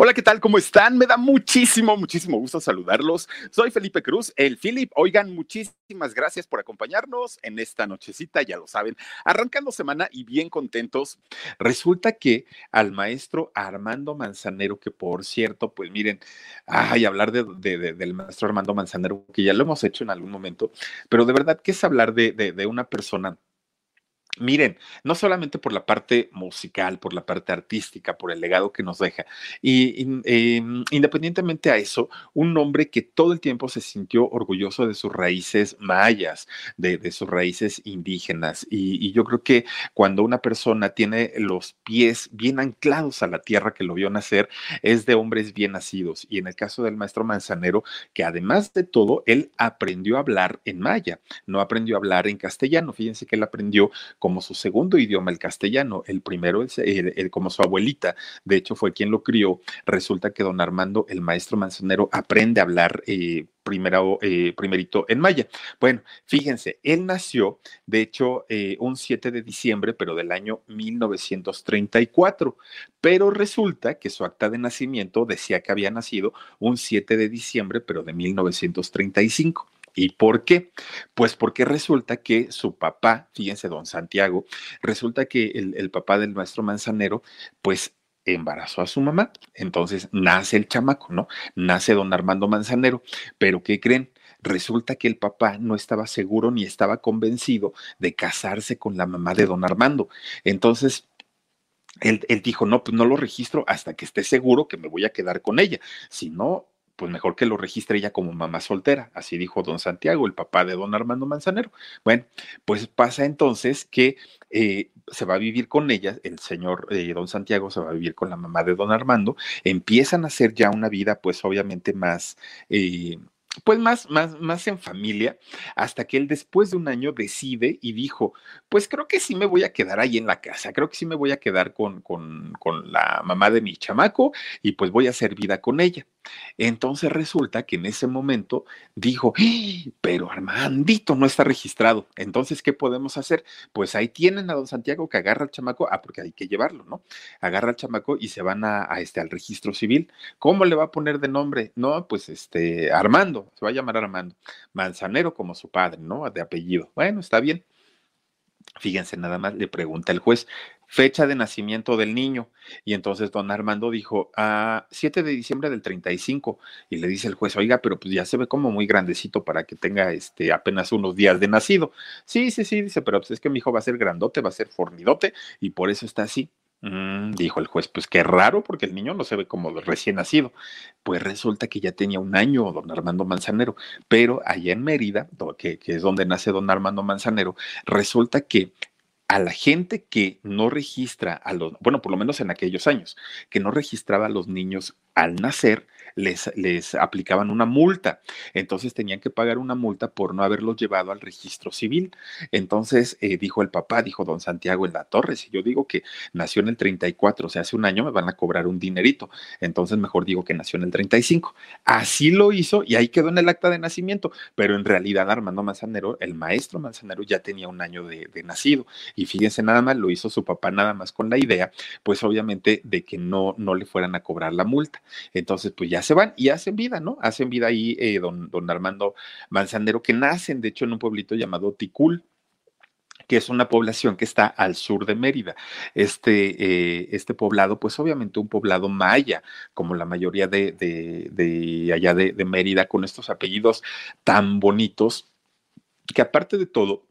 Hola, ¿qué tal? ¿Cómo están? Me da muchísimo, muchísimo gusto saludarlos. Soy Felipe Cruz, el Philip. Oigan, muchísimas gracias por acompañarnos en esta nochecita, ya lo saben, arrancando semana y bien contentos. Resulta que al maestro Armando Manzanero, que por cierto, pues miren, ay, hablar de, del maestro Armando Manzanero, que ya lo hemos hecho en algún momento, pero de verdad que es hablar de, de una persona Miren, no solamente por la parte musical, por la parte artística, por el legado que nos deja, y, em, independientemente a eso, un hombre que todo el tiempo se sintió orgulloso de sus raíces mayas, de, sus raíces indígenas, y, yo creo que cuando una persona tiene los pies bien anclados a la tierra que lo vio nacer, es de hombres bien nacidos, y en el caso del maestro Manzanero, que además de todo, él aprendió a hablar en maya, no aprendió a hablar en castellano, fíjense que él aprendió como su segundo idioma el castellano. El primero es el, como su abuelita, de hecho fue quien lo crió. Resulta que don Armando, el maestro manzanero, aprende a hablar. Eh, primero, eh, primerito en maya. Bueno, fíjense, él nació, de hecho, eh, un 7 de diciembre, pero del año 1934, pero resulta que su acta de nacimiento decía que había nacido un 7 de diciembre, pero de 1935. ¿Y por qué? Pues porque resulta que su papá, fíjense, don Santiago, resulta que el, papá del maestro Manzanero, pues embarazó a su mamá. Entonces nace el chamaco, ¿no? Nace don Armando Manzanero. Pero ¿qué creen? Resulta que el papá no estaba seguro ni estaba convencido de casarse con la mamá de don Armando. Entonces, él, él, dijo, no, pues no lo registro hasta que esté seguro que me voy a quedar con ella. Si no, pues mejor que lo registre ella como mamá soltera, así dijo don Santiago, el papá de don Armando Manzanero. Bueno, pues pasa entonces que eh, se va a vivir con ella, el señor eh, don Santiago se va a vivir con la mamá de don Armando, empiezan a hacer ya una vida pues obviamente más... Eh, pues más, más, más en familia, hasta que él después de un año decide y dijo, pues creo que sí me voy a quedar ahí en la casa, creo que sí me voy a quedar con, con, con la mamá de mi chamaco y pues voy a hacer vida con ella. Entonces resulta que en ese momento dijo, ¡Ah! pero Armandito no está registrado. Entonces, ¿qué podemos hacer? Pues ahí tienen a don Santiago que agarra al chamaco, ah, porque hay que llevarlo, ¿no? Agarra al chamaco y se van a, a este, al registro civil. ¿Cómo le va a poner de nombre? No, pues este, Armando se va a llamar Armando, Manzanero como su padre, ¿no? De apellido. Bueno, está bien. Fíjense, nada más le pregunta el juez, fecha de nacimiento del niño. Y entonces don Armando dijo, ah, 7 de diciembre del 35. Y le dice el juez, oiga, pero pues ya se ve como muy grandecito para que tenga este, apenas unos días de nacido. Sí, sí, sí, dice, pero pues es que mi hijo va a ser grandote, va a ser fornidote y por eso está así. Mm, dijo el juez, pues qué raro, porque el niño no se ve como recién nacido. Pues resulta que ya tenía un año don Armando Manzanero, pero allá en Mérida, que es donde nace don Armando Manzanero, resulta que a la gente que no registra a los, bueno, por lo menos en aquellos años, que no registraba a los niños al nacer, les, les aplicaban una multa. Entonces tenían que pagar una multa por no haberlos llevado al registro civil. Entonces eh, dijo el papá, dijo don Santiago en la torre, si yo digo que nació en el 34, o sea, hace un año me van a cobrar un dinerito. Entonces mejor digo que nació en el 35. Así lo hizo y ahí quedó en el acta de nacimiento. Pero en realidad Armando Manzanero, el maestro Manzanero ya tenía un año de, de nacido. Y fíjense nada más, lo hizo su papá nada más con la idea, pues obviamente de que no, no le fueran a cobrar la multa. Entonces, pues ya se van y hacen vida, ¿no? Hacen vida ahí eh, don, don Armando Manzanero, que nacen, de hecho, en un pueblito llamado Ticul que es una población que está al sur de Mérida. Este, eh, este poblado, pues obviamente un poblado maya, como la mayoría de, de, allá de, de Mérida, con estos apellidos tan bonitos, que aparte de todo,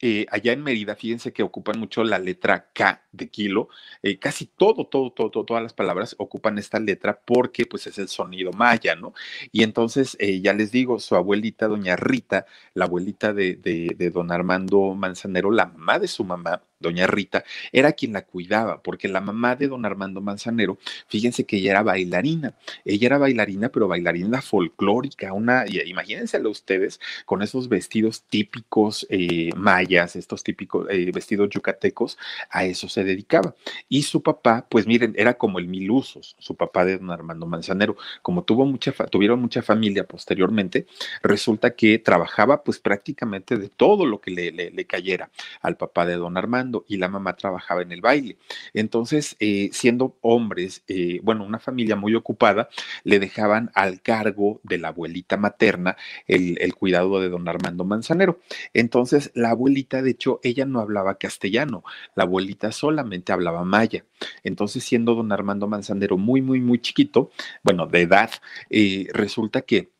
eh, allá en Mérida, fíjense que ocupan mucho la letra K de kilo. Eh, casi todo, todo, todo, todas las palabras ocupan esta letra porque pues es el sonido maya, ¿no? Y entonces, eh, ya les digo, su abuelita, doña Rita, la abuelita de, de don Armando Manzanero, la mamá de su mamá, doña Rita, era quien la cuidaba, porque la mamá de don Armando Manzanero, fíjense que ella era bailarina, ella era bailarina, pero bailarina folclórica, una, imagínenselo ustedes, con esos vestidos típicos eh, mayas, estos típicos eh, vestidos yucatecos, a eso se dedicaba. Y su papá, pues miren, era como el Milusos, su papá de don Armando Manzanero, como tuvo mucha, tuvieron mucha familia posteriormente, resulta que trabajaba pues prácticamente de todo lo que le, le cayera al papá de don Armando y la mamá trabajaba en el baile. Entonces, eh, siendo hombres, eh, bueno, una familia muy ocupada, le dejaban al cargo de la abuelita materna el, cuidado de don Armando Manzanero. Entonces, la abuelita, de hecho, ella no hablaba castellano, la abuelita solamente hablaba maya. Entonces, siendo don Armando Manzanero muy, muy, muy chiquito, bueno, de edad, eh, resulta que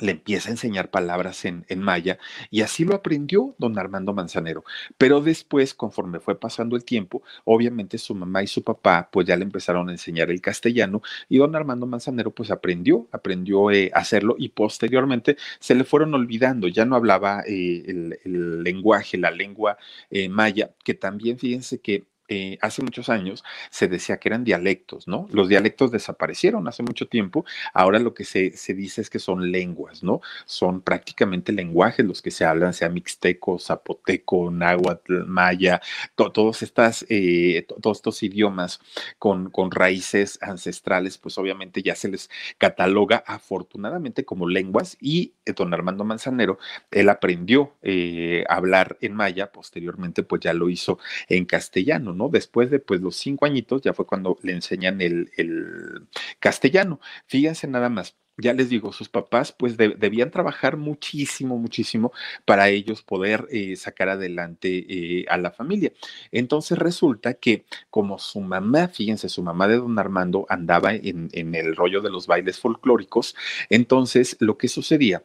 le empieza a enseñar palabras en, en, maya y así lo aprendió don Armando Manzanero. Pero después, conforme fue pasando el tiempo, obviamente su mamá y su papá pues ya le empezaron a enseñar el castellano y don Armando Manzanero pues aprendió, aprendió eh, a hacerlo y posteriormente se le fueron olvidando, ya no hablaba eh, el, el, lenguaje, la lengua eh, maya, que también fíjense que eh, hace muchos años se decía que eran dialectos, ¿no? Los dialectos desaparecieron hace mucho tiempo, ahora lo que se, se dice es que son lenguas, ¿no? Son prácticamente lenguajes los que se hablan, sea mixteco, zapoteco, náhuatl, maya, todos, estas, eh, todos estos idiomas con, con raíces ancestrales, pues obviamente ya se les cataloga afortunadamente como lenguas y eh, don Armando Manzanero, él aprendió a hablar en maya, posteriormente pues ya lo hizo en castellano, Después de pues los cinco añitos ya fue cuando le enseñan el, el castellano. Fíjense nada más ya les digo, sus papás pues de, debían trabajar muchísimo, muchísimo para ellos poder eh, sacar adelante eh, a la familia. Entonces resulta que como su mamá, fíjense, su mamá de don Armando andaba en, en el rollo de los bailes folclóricos, entonces lo que sucedía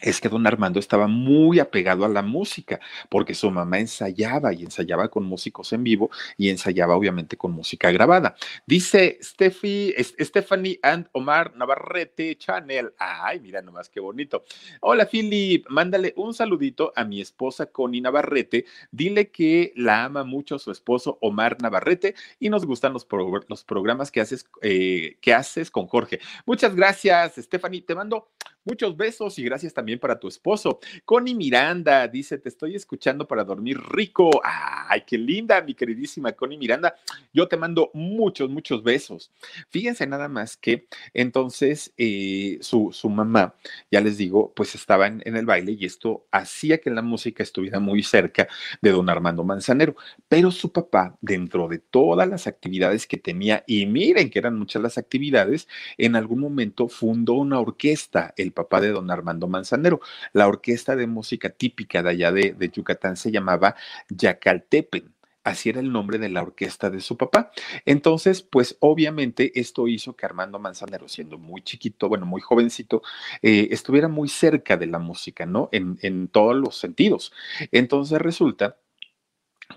es que don Armando estaba muy apegado a la música, porque su mamá ensayaba y ensayaba con músicos en vivo y ensayaba obviamente con música grabada. Dice Steffi, Stephanie and Omar Navarrete Channel. Ay, mira nomás qué bonito. Hola, Philip, mándale un saludito a mi esposa Connie Navarrete. Dile que la ama mucho su esposo Omar Navarrete y nos gustan los, pro los programas que haces, eh, que haces con Jorge. Muchas gracias, Stephanie. Te mando muchos besos y gracias también para tu esposo. Connie Miranda dice, te estoy escuchando para dormir rico. Ay, qué linda, mi queridísima Connie Miranda. Yo te mando muchos, muchos besos. Fíjense nada más que entonces eh, su, su, mamá, ya les digo, pues estaba en, en el baile y esto hacía que la música estuviera muy cerca de don Armando Manzanero. Pero su papá, dentro de todas las actividades que tenía, y miren que eran muchas las actividades, en algún momento fundó una orquesta, el papá de don Armando Manzanero la orquesta de música típica de allá de, de Yucatán se llamaba Yacaltepen. Así era el nombre de la orquesta de su papá. Entonces, pues obviamente esto hizo que Armando Manzanero, siendo muy chiquito, bueno, muy jovencito, eh, estuviera muy cerca de la música, ¿no? En, en todos los sentidos. Entonces resulta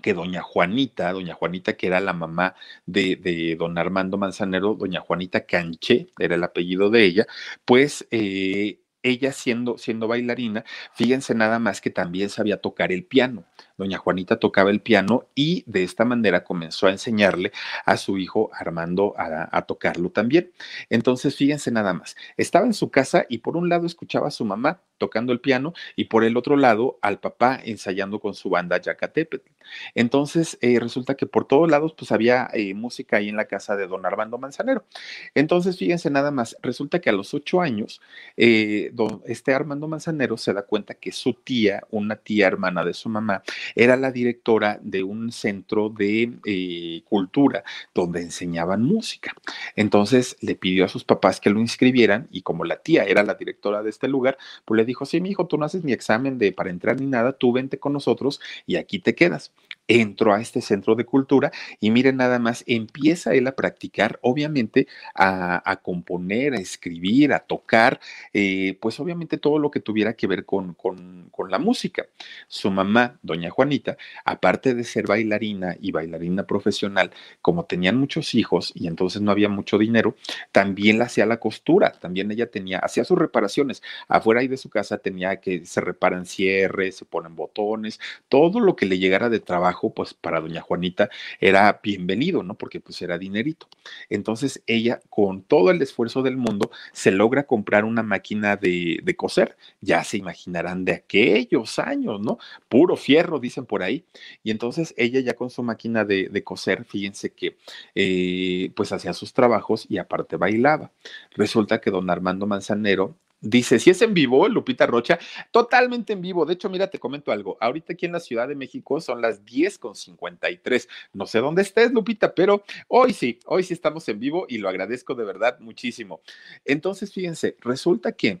que doña Juanita, doña Juanita que era la mamá de, de, don Armando Manzanero, doña Juanita Canché, era el apellido de ella, pues eh, ella siendo, siendo bailarina, fíjense nada más que también sabía tocar el piano. Doña Juanita tocaba el piano y de esta manera comenzó a enseñarle a su hijo Armando a, tocarlo también. Entonces, fíjense nada más, estaba en su casa y por un lado escuchaba a su mamá tocando el piano y por el otro lado al papá ensayando con su banda Yacatepetl. Entonces, eh, resulta que por todos lados pues había eh, música ahí en la casa de don Armando Manzanero. Entonces, fíjense nada más, resulta que a los ocho años, eh, don, este Armando Manzanero se da cuenta que su tía, una tía hermana de su mamá, era la directora de un centro de eh, cultura donde enseñaban música. Entonces le pidió a sus papás que lo inscribieran y como la tía era la directora de este lugar, pues le dijo, sí, mi hijo, tú no haces ni examen de para entrar ni nada, tú vente con nosotros y aquí te quedas entró a este centro de cultura y miren nada más, empieza él a practicar, obviamente, a, componer, a escribir, a tocar, eh, pues obviamente todo lo que tuviera que ver con, con, con, la música. Su mamá, doña Juanita, aparte de ser bailarina y bailarina profesional, como tenían muchos hijos y entonces no había mucho dinero, también la hacía la costura, también ella tenía, hacía sus reparaciones. Afuera ahí de su casa tenía que se reparan cierres, se ponen botones, todo lo que le llegara de trabajo pues para doña Juanita era bienvenido, ¿no? Porque pues era dinerito. Entonces ella, con todo el esfuerzo del mundo, se logra comprar una máquina de, coser. Ya se imaginarán de aquellos años, ¿no? Puro fierro, dicen por ahí. Y entonces ella ya con su máquina de, coser, fíjense que eh, pues hacía sus trabajos y aparte bailaba. Resulta que don Armando Manzanero Dice, si es en vivo, Lupita Rocha, totalmente en vivo. De hecho, mira, te comento algo. Ahorita aquí en la Ciudad de México son las 10 con 53. No sé dónde estés, Lupita, pero hoy sí, hoy sí estamos en vivo y lo agradezco de verdad muchísimo. Entonces, fíjense, resulta que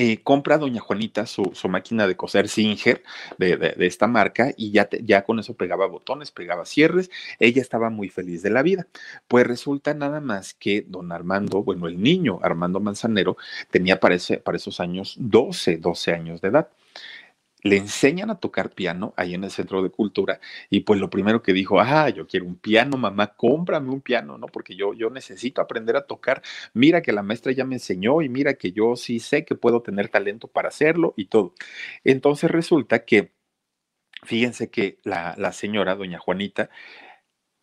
Eh, compra doña Juanita su, máquina de coser Singer de, esta marca y ya, ya con eso pegaba botones, pegaba cierres, ella estaba muy feliz de la vida. Pues resulta nada más que don Armando, bueno, el niño Armando Manzanero tenía para, para esos años 12, 12 años de edad le enseñan a tocar piano ahí en el centro de cultura y pues lo primero que dijo, ah, yo quiero un piano, mamá, cómprame un piano, ¿no? Porque yo, yo necesito aprender a tocar. Mira que la maestra ya me enseñó y mira que yo sí sé que puedo tener talento para hacerlo y todo. Entonces resulta que, fíjense que la, la señora, doña Juanita,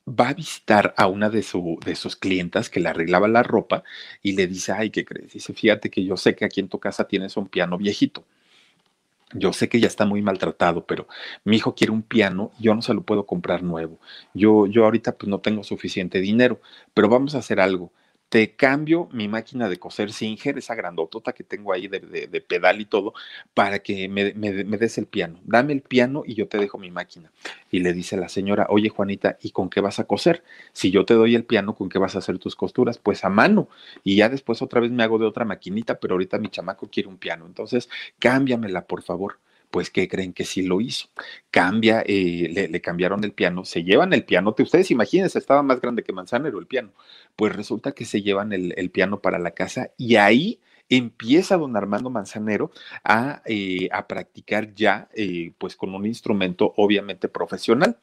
va a visitar a una de, su, de sus clientas que le arreglaba la ropa y le dice, ay, ¿qué crees? Dice, fíjate que yo sé que aquí en tu casa tienes un piano viejito yo sé que ya está muy maltratado, pero mi hijo quiere un piano, yo no se lo puedo comprar nuevo. Yo, yo ahorita pues no tengo suficiente dinero, pero vamos a hacer algo te cambio mi máquina de coser Singer, esa grandotota que tengo ahí de, pedal y todo, para que me, des el piano. Dame el piano y yo te dejo mi máquina. Y le dice la señora, oye Juanita, ¿y con qué vas a coser? Si yo te doy el piano, ¿con qué vas a hacer tus costuras? Pues a mano. Y ya después otra vez me hago de otra maquinita, pero ahorita mi chamaco quiere un piano. Entonces, cámbiamela, por favor pues que creen que sí lo hizo. Cambia, eh, le, cambiaron el piano, se llevan el piano, ustedes imagínense, estaba más grande que Manzanero el piano, pues resulta que se llevan el, piano para la casa y ahí empieza don Armando Manzanero a, eh, practicar ya, eh, pues con un instrumento obviamente profesional.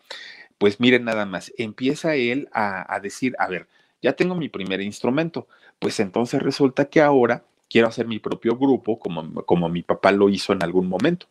Pues miren nada más, empieza él a, a decir, a ver, ya tengo mi primer instrumento, pues entonces resulta que ahora quiero hacer mi propio grupo, como, como mi papá lo hizo en algún momento.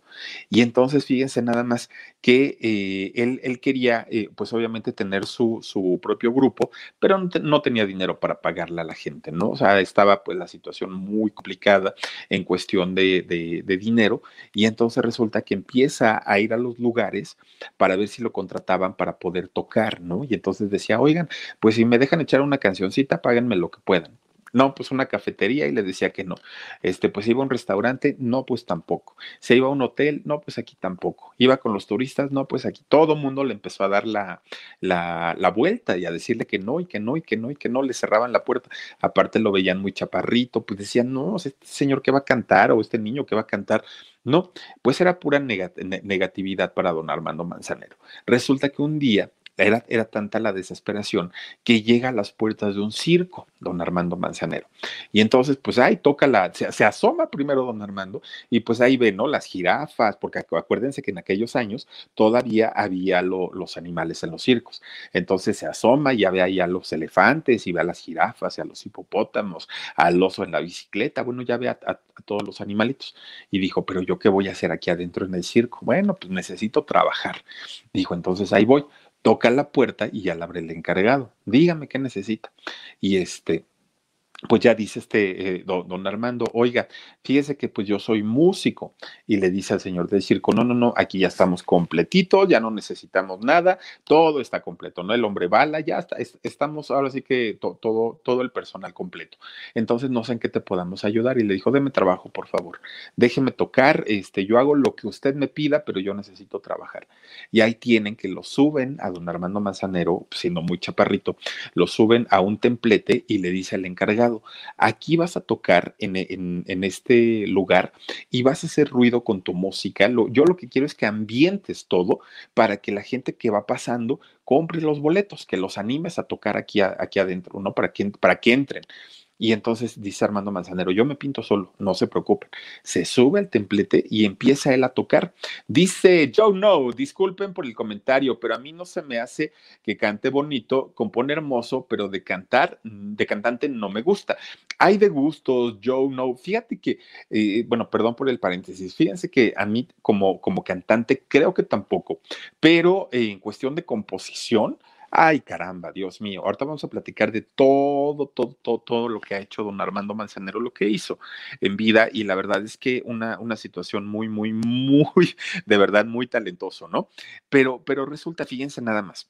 Y entonces, fíjense nada más que eh, él, él, quería, eh, pues obviamente, tener su, su propio grupo, pero no, tenía dinero para pagarle a la gente, ¿no? O sea, estaba pues la situación muy complicada en cuestión de, de dinero. Y entonces resulta que empieza a ir a los lugares para ver si lo contrataban para poder tocar, ¿no? Y entonces decía, oigan, pues si me dejan echar una cancioncita, páganme lo que puedan. No, pues una cafetería y le decía que no. Este, pues iba a un restaurante, no, pues tampoco. Se iba a un hotel, no, pues aquí tampoco. Iba con los turistas, no, pues aquí. Todo mundo le empezó a dar la, la, la, vuelta y a decirle que no, y que no, y que no, y que no, le cerraban la puerta. Aparte lo veían muy chaparrito, pues decían, no, este señor que va a cantar o este niño que va a cantar. No, pues era pura negatividad para don Armando Manzanero. Resulta que un día Era, era, tanta la desesperación que llega a las puertas de un circo, don Armando Manzanero. Y entonces, pues ahí toca la, se, asoma primero don Armando y pues ahí ve, ¿no? Las jirafas, porque acuérdense que en aquellos años todavía había los animales en los circos. Entonces se asoma y ya ve ahí a los elefantes y ve a las jirafas y a los hipopótamos, al oso en la bicicleta, bueno, ya ve a, a todos los animalitos. Y dijo, pero yo qué voy a hacer aquí adentro en el circo? Bueno, pues necesito trabajar. Dijo, entonces ahí voy toca la puerta y ya la abre el encargado. Dígame qué necesita. Y este, pues ya dice este eh, don, Armando, oiga, fíjese que pues yo soy músico y le dice al señor del circo, no, no, no, aquí ya estamos completitos, ya no necesitamos nada, todo está completo, ¿no? El hombre bala, ya está, estamos ahora sí que todo, todo el personal completo. Entonces no sé en qué te podamos ayudar y le dijo, deme trabajo, por favor, déjeme tocar, este, yo hago lo que usted me pida, pero yo necesito trabajar. Y ahí tienen que lo suben a don Armando Manzanero, siendo muy chaparrito, lo suben a un templete y le dice al encargado, Aquí vas a tocar en, este lugar y vas a hacer ruido con tu música. yo lo que quiero es que ambientes todo para que la gente que va pasando compre los boletos, que los animes a tocar aquí, aquí adentro, ¿no? Para que, para que entren. Y entonces dice Armando Manzanero, yo me pinto solo, no se preocupen. Se sube al templete y empieza él a tocar. Dice Joe No, disculpen por el comentario, pero a mí no se me hace que cante bonito, compone hermoso, pero de cantar, de cantante no me gusta. Hay de gustos, Joe No. Fíjate que, eh, bueno, perdón por el paréntesis, fíjense que a mí como, como cantante creo que tampoco, pero en cuestión de composición, Ay, caramba, Dios mío. Ahorita vamos a platicar de todo, todo, todo, todo lo que ha hecho don Armando Manzanero, lo que hizo en vida. Y la verdad es que una, una situación muy, muy, muy, de verdad, muy talentoso, ¿no? Pero, pero resulta, fíjense nada más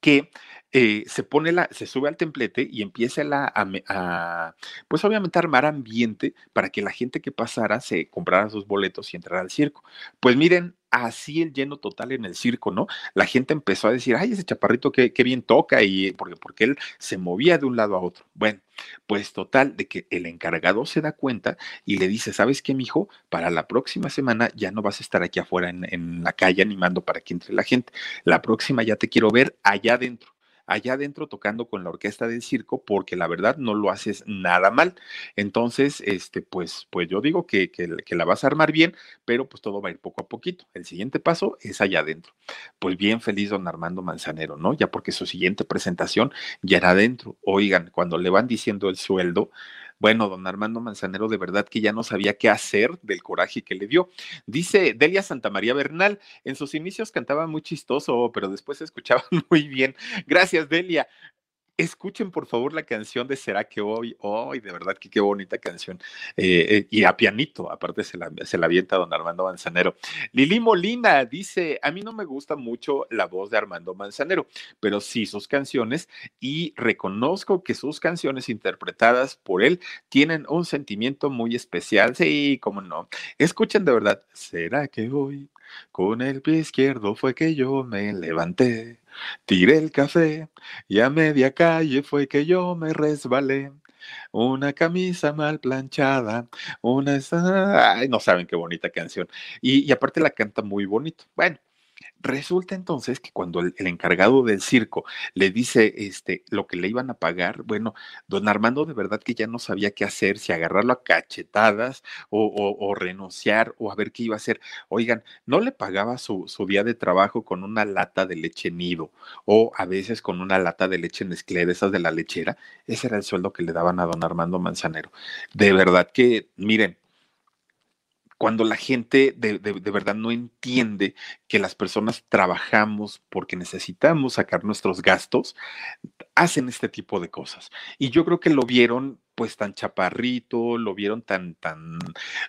que eh, se pone la, se sube al templete y empieza la, a, pues obviamente a armar ambiente para que la gente que pasara se comprara sus boletos y entrara al circo. Pues miren, así el lleno total en el circo, ¿no? La gente empezó a decir, ay, ese chaparrito qué, bien toca y porque, porque él se movía de un lado a otro. Bueno, pues total, de que el encargado se da cuenta y le dice, ¿sabes qué, mijo? Para la próxima semana ya no vas a estar aquí afuera en, en la calle animando para que entre la gente. La próxima ya te quiero ver allá adentro allá adentro tocando con la orquesta del circo, porque la verdad no lo haces nada mal. Entonces, este, pues, pues yo digo que, que, la vas a armar bien, pero pues todo va a ir poco a poquito. El siguiente paso es allá adentro. Pues bien feliz don Armando Manzanero, ¿no? Ya porque su siguiente presentación ya era adentro. Oigan, cuando le van diciendo el sueldo, bueno, don Armando Manzanero de verdad que ya no sabía qué hacer del coraje que le dio. Dice Delia Santa María Bernal, en sus inicios cantaba muy chistoso, pero después se escuchaba muy bien. Gracias, Delia. Escuchen por favor la canción de Será que hoy, hoy, de verdad que qué bonita canción. Eh, eh, y a pianito, aparte se la, se la avienta don Armando Manzanero. Lili Molina dice, a mí no me gusta mucho la voz de Armando Manzanero, pero sí sus canciones y reconozco que sus canciones interpretadas por él tienen un sentimiento muy especial. Sí, cómo no. Escuchen de verdad, ¿será que hoy con el pie izquierdo fue que yo me levanté? Tiré el café y a media calle fue que yo me resbalé. Una camisa mal planchada, una... Ay, no saben qué bonita canción. Y, y aparte la canta muy bonito. Bueno, Resulta entonces que cuando el, encargado del circo le dice este, lo que le iban a pagar, bueno, don Armando de verdad que ya no sabía qué hacer, si agarrarlo a cachetadas o, renunciar o a ver qué iba a hacer. Oigan, no le pagaba su, su, día de trabajo con una lata de leche nido o a veces con una lata de leche Nestlé, de esas de la lechera. Ese era el sueldo que le daban a don Armando Manzanero. De verdad que, miren, cuando la gente de, verdad no entiende que las personas trabajamos porque necesitamos sacar nuestros gastos, hacen este tipo de cosas. Y yo creo que lo vieron pues tan chaparrito, lo vieron tan, tan,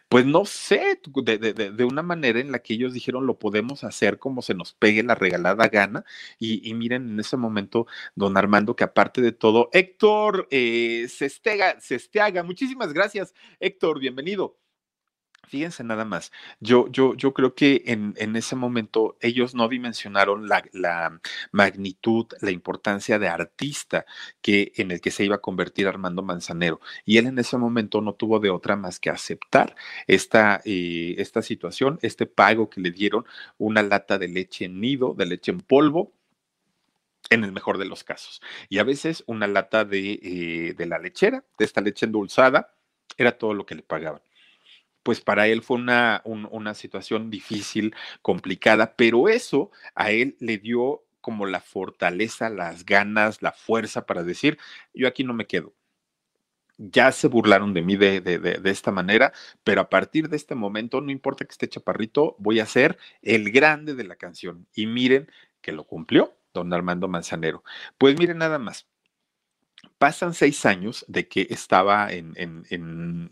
pues no sé, de, de, una manera en la que ellos dijeron lo podemos hacer como se nos pegue la regalada gana. Y, miren, en ese momento, don Armando, que aparte de todo, Héctor eh, Sestega, Sesteaga, muchísimas gracias, Héctor, bienvenido. Fíjense nada más, yo, yo, yo creo que en, en ese momento ellos no dimensionaron la, la, magnitud, la importancia de artista que, en el que se iba a convertir Armando Manzanero. Y él en ese momento no tuvo de otra más que aceptar esta, eh, esta situación, este pago que le dieron, una lata de leche en nido, de leche en polvo, en el mejor de los casos. Y a veces una lata de, eh, de la lechera, de esta leche endulzada, era todo lo que le pagaban pues para él fue una, una situación difícil, complicada, pero eso a él le dio como la fortaleza, las ganas, la fuerza para decir, yo aquí no me quedo. Ya se burlaron de mí de, de, de, esta manera, pero a partir de este momento, no importa que esté chaparrito, voy a ser el grande de la canción. Y miren que lo cumplió don Armando Manzanero. Pues miren nada más, pasan seis años de que estaba en, en,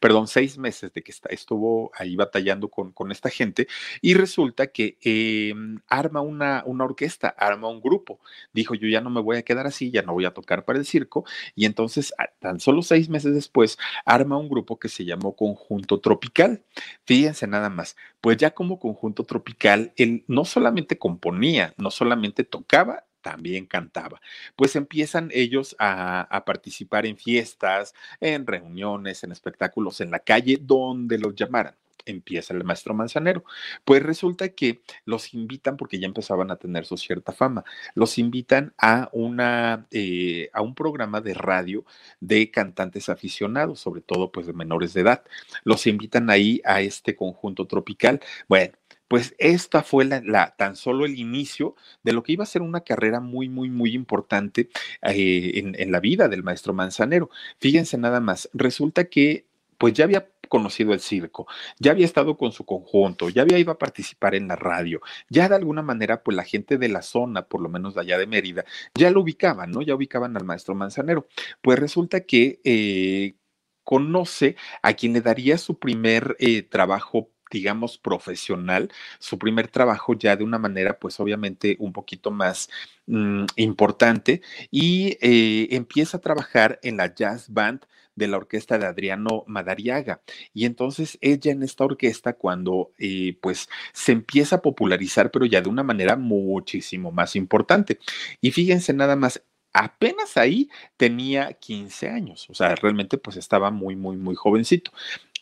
perdón, seis meses de que estuvo ahí batallando con, con esta gente y resulta que em, arma una, una orquesta, arma un grupo. Dijo, yo ya no me voy a quedar así, ya no voy a tocar para el circo. Y entonces, tan solo seis meses después, arma un grupo que se llamó Conjunto Tropical. Fíjense nada más, pues ya como Conjunto Tropical, él no solamente componía, no solamente tocaba, también cantaba. Pues empiezan ellos a, participar en fiestas, en reuniones, en espectáculos en la calle, donde los llamaran empieza el maestro Manzanero. Pues resulta que los invitan, porque ya empezaban a tener su cierta fama, los invitan a, una, eh, a un programa de radio de cantantes aficionados, sobre todo pues de menores de edad. Los invitan ahí a este conjunto tropical. Bueno, pues esta fue la, tan solo el inicio de lo que iba a ser una carrera muy, muy, muy importante eh, en, en la vida del maestro Manzanero. Fíjense nada más, resulta que pues ya había conocido el circo, ya había estado con su conjunto, ya había ido a participar en la radio, ya de alguna manera, pues la gente de la zona, por lo menos de allá de Mérida, ya lo ubicaban, ¿no? Ya ubicaban al maestro Manzanero. Pues resulta que eh, conoce a quien le daría su primer eh, trabajo digamos, profesional, su primer trabajo ya de una manera, pues obviamente un poquito más mm, importante, y eh, empieza a trabajar en la jazz band de la orquesta de Adriano Madariaga. Y entonces ella en esta orquesta, cuando eh, pues se empieza a popularizar, pero ya de una manera muchísimo más importante. Y fíjense nada más, apenas ahí tenía 15 años, o sea, realmente pues estaba muy, muy, muy jovencito.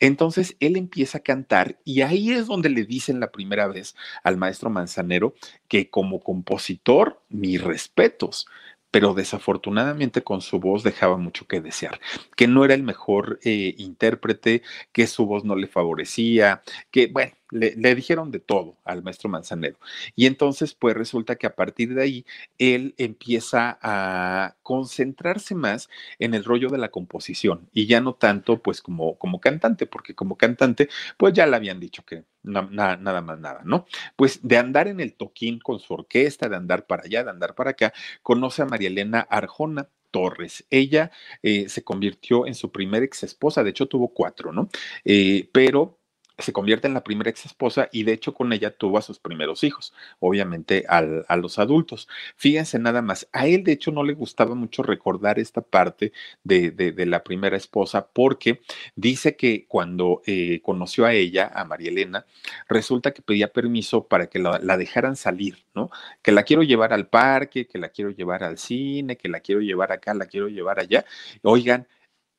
Entonces él empieza a cantar y ahí es donde le dicen la primera vez al maestro Manzanero que como compositor, mis respetos, pero desafortunadamente con su voz dejaba mucho que desear, que no era el mejor eh, intérprete, que su voz no le favorecía, que bueno, le, dijeron de todo al maestro Manzanero. Y entonces, pues resulta que a partir de ahí, él empieza a concentrarse más en el rollo de la composición y ya no tanto, pues, como, como cantante, porque como cantante, pues ya le habían dicho que nada más nada, ¿no? Pues de andar en el toquín con su orquesta, de andar para allá, de andar para acá, conoce a María Elena Arjona, Torres. Ella eh, se convirtió en su primera ex esposa, de hecho tuvo cuatro, ¿no? Eh, pero se convierte en la primera ex esposa y de hecho con ella tuvo a sus primeros hijos, obviamente a los adultos. Fíjense nada más, a él de hecho no le gustaba mucho recordar esta parte de, de, la primera esposa porque dice que cuando eh, conoció a ella, a María Elena, resulta que pedía permiso para que la, la dejaran salir, ¿no? Que la quiero llevar al parque, que la quiero llevar al cine, que la quiero llevar acá, la quiero llevar allá. Oigan,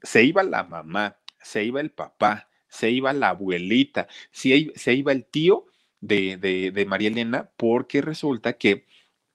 se iba la mamá, se iba el papá se iba la abuelita, se, iba el tío de, de María Elena, porque resulta que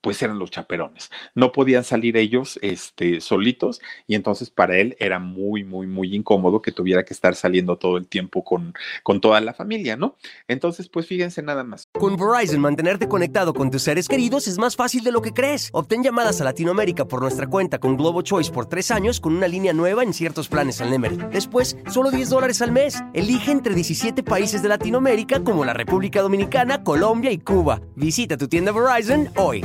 pues eran los chaperones. No podían salir ellos este, solitos y entonces para él era muy, muy, muy incómodo que tuviera que estar saliendo todo el tiempo con, con toda la familia, ¿no? Entonces, pues fíjense nada más. Con Verizon, mantenerte conectado con tus seres queridos es más fácil de lo que crees. Obtén llamadas a Latinoamérica por nuestra cuenta con Globo Choice por tres años con una línea nueva en ciertos planes al Nemery. Después, solo 10 dólares al mes. Elige entre 17 países de Latinoamérica como la República Dominicana, Colombia y Cuba. Visita tu tienda Verizon hoy.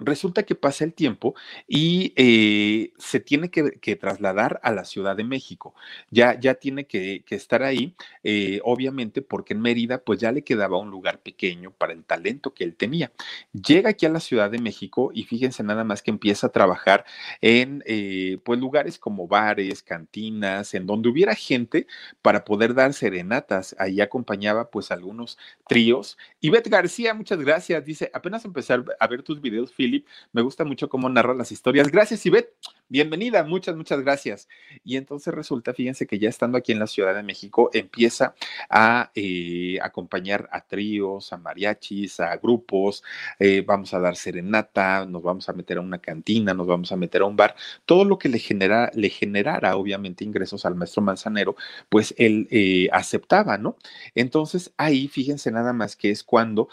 Resulta que pasa el tiempo y eh, se tiene que, trasladar a la Ciudad de México. Ya, ya tiene que, estar ahí, eh, obviamente, porque en Mérida pues ya le quedaba un lugar pequeño para el talento que él tenía. Llega aquí a la Ciudad de México y fíjense nada más que empieza a trabajar en eh, pues lugares como bares, cantinas, en donde hubiera gente para poder dar serenatas. Ahí acompañaba pues algunos tríos. Y Beth García, muchas gracias. Dice, apenas empezar a ver tus videos, Phil Me gusta mucho cómo narra las historias. Gracias, Ivette. Bienvenida, muchas, muchas gracias. Y entonces resulta, fíjense que ya estando aquí en la Ciudad de México, empieza a eh, acompañar a tríos, a mariachis, a grupos, eh, vamos a dar serenata, nos vamos a meter a una cantina, nos vamos a meter a un bar, todo lo que le, genera, le generara obviamente ingresos al maestro Manzanero, pues él eh, aceptaba, ¿no? Entonces ahí, fíjense nada más que es cuando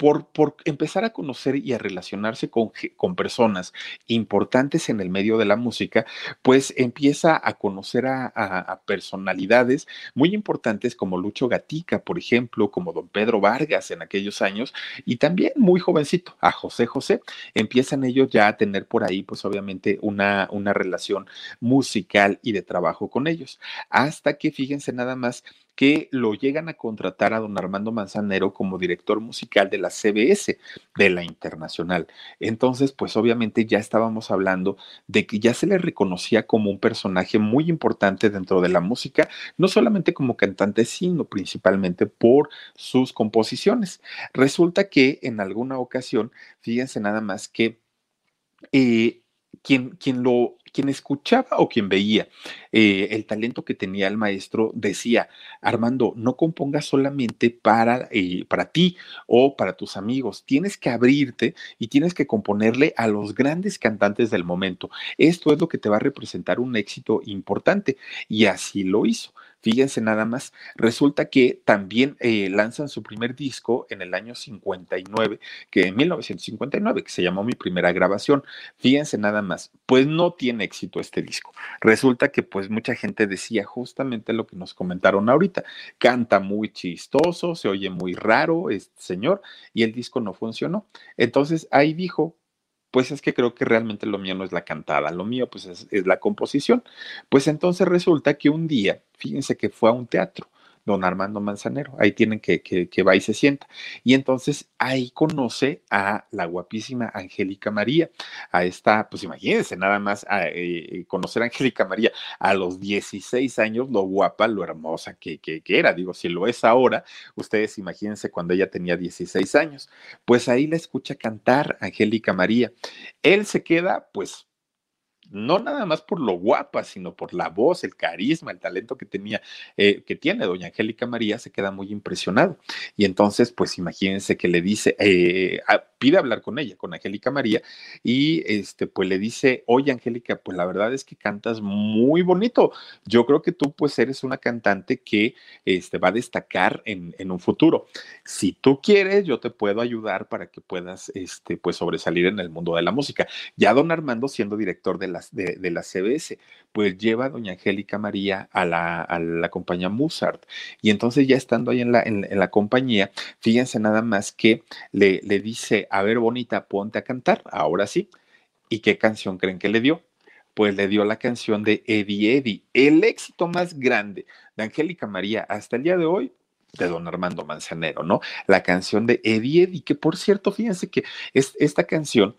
por, empezar a conocer y a relacionarse con, con, personas importantes en el medio de la música, pues empieza a conocer a, a, personalidades muy importantes como Lucho Gatica, por ejemplo, como don Pedro Vargas en aquellos años, y también muy jovencito, a José José. Empiezan ellos ya a tener por ahí, pues obviamente, una, una relación musical y de trabajo con ellos. Hasta que, fíjense nada más, que lo llegan a contratar a don Armando Manzanero como director musical de la CBS, de la Internacional. Entonces, pues obviamente ya estábamos hablando de que ya se le reconocía como un personaje muy importante dentro de la música, no solamente como cantante, sino principalmente por sus composiciones. Resulta que en alguna ocasión, fíjense nada más que eh, quien, quien lo quien escuchaba o quien veía eh, el talento que tenía el maestro decía, Armando, no compongas solamente para, eh, para ti o para tus amigos, tienes que abrirte y tienes que componerle a los grandes cantantes del momento. Esto es lo que te va a representar un éxito importante y así lo hizo. Fíjense nada más, resulta que también eh, lanzan su primer disco en el año 59, que en 1959, que se llamó Mi Primera Grabación. Fíjense nada más, pues no tiene éxito este disco. Resulta que pues mucha gente decía justamente lo que nos comentaron ahorita, canta muy chistoso, se oye muy raro este señor y el disco no funcionó. Entonces ahí dijo, pues es que creo que realmente lo mío no es la cantada, lo mío pues es, es, la composición. Pues entonces resulta que un día, fíjense que fue a un teatro don Armando Manzanero. Ahí tienen que, que, que, va y se sienta. Y entonces ahí conoce a la guapísima Angélica María. A esta, pues imagínense, nada más eh, conocer a Angélica María a los 16 años, lo guapa, lo hermosa que, que, era. Digo, si lo es ahora, ustedes imagínense cuando ella tenía 16 años. Pues ahí la escucha cantar Angélica María. Él se queda, pues, no nada más por lo guapa, sino por la voz, el carisma, el talento que tenía, eh, que tiene doña Angélica María, se queda muy impresionado. Y entonces, pues imagínense que le dice, eh, pide hablar con ella, con Angélica María, y este, pues le dice, oye Angélica, pues la verdad es que cantas muy bonito. Yo creo que tú pues eres una cantante que este, va a destacar en, en un futuro. Si tú quieres, yo te puedo ayudar para que puedas este, pues sobresalir en el mundo de la música. Ya don Armando, siendo director de la de, la CBS, pues lleva a doña Angélica María a la, a la compañía Mozart. Y entonces ya estando ahí en la, en, la compañía, fíjense nada más que le, le dice, a ver, bonita, ponte a cantar, ahora sí. ¿Y qué canción creen que le dio? Pues le dio la canción de Eddie Eddie, el éxito más grande de Angélica María hasta el día de hoy, de don Armando Manzanero, ¿no? La canción de Eddie Eddie, que por cierto, fíjense que es, esta canción